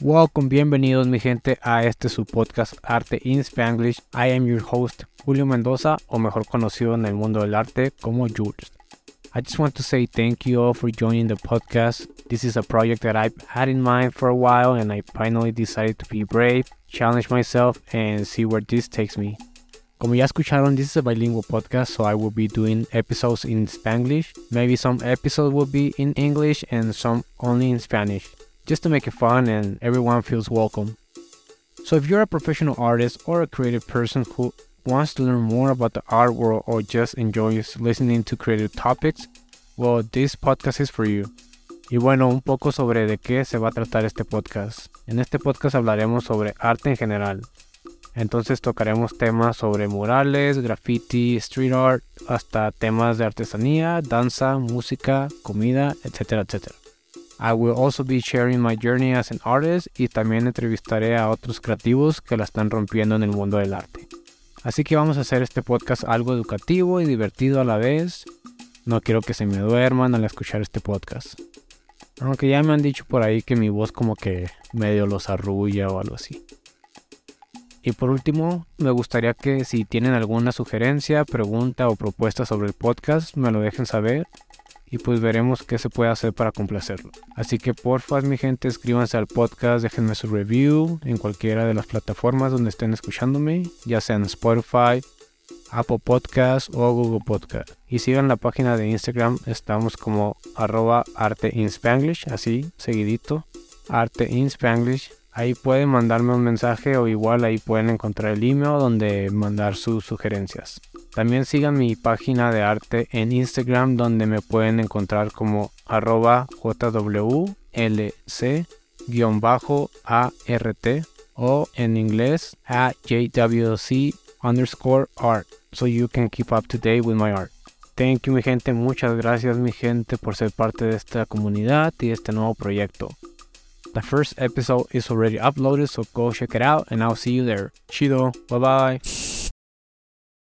Welcome, bienvenidos mi gente a este su podcast Arte in Spanglish. I am your host Julio Mendoza, o mejor conocido en el mundo del arte como Jules. I just want to say thank you all for joining the podcast. This is a project that I've had in mind for a while and I finally decided to be brave, challenge myself and see where this takes me. Como ya escucharon, this is a bilingual podcast, so I will be doing episodes in Spanglish. Maybe some episodes will be in English and some only in Spanish, just to make it fun and everyone feels welcome. So if you're a professional artist or a creative person who wants to learn more about the art world or just enjoys listening to creative topics, well, this podcast is for you. Y bueno, un poco sobre de qué se va a tratar este podcast. En este podcast hablaremos sobre arte en general, entonces tocaremos temas sobre murales, graffiti, street art, hasta temas de artesanía, danza, música, comida, etcétera, etcétera. I will also be sharing my journey as an artist y también entrevistaré a otros creativos que la están rompiendo en el mundo del arte. Así que vamos a hacer este podcast algo educativo y divertido a la vez. No quiero que se me duerman al escuchar este podcast. Aunque ya me han dicho por ahí que mi voz como que medio los arrulla o algo así. Y por último, me gustaría que si tienen alguna sugerencia, pregunta o propuesta sobre el podcast, me lo dejen saber y pues veremos qué se puede hacer para complacerlo. Así que porfa, mi gente, escríbanse al podcast, déjenme su review en cualquiera de las plataformas donde estén escuchándome, ya sea en Spotify, Apple Podcast o Google Podcast. Y sigan la página de Instagram, estamos como arroba arte in Spanglish, así, seguidito, arte in Spanglish. Ahí pueden mandarme un mensaje o igual ahí pueden encontrar el email donde mandar sus sugerencias. También sigan mi página de arte en Instagram donde me pueden encontrar como arroba jwlc-art o en inglés at jwc underscore art so you can keep up to date with my art. Thank you mi gente, muchas gracias mi gente por ser parte de esta comunidad y este nuevo proyecto. The first episode is already uploaded, so go check it out and I'll see you there. Chido, bye bye.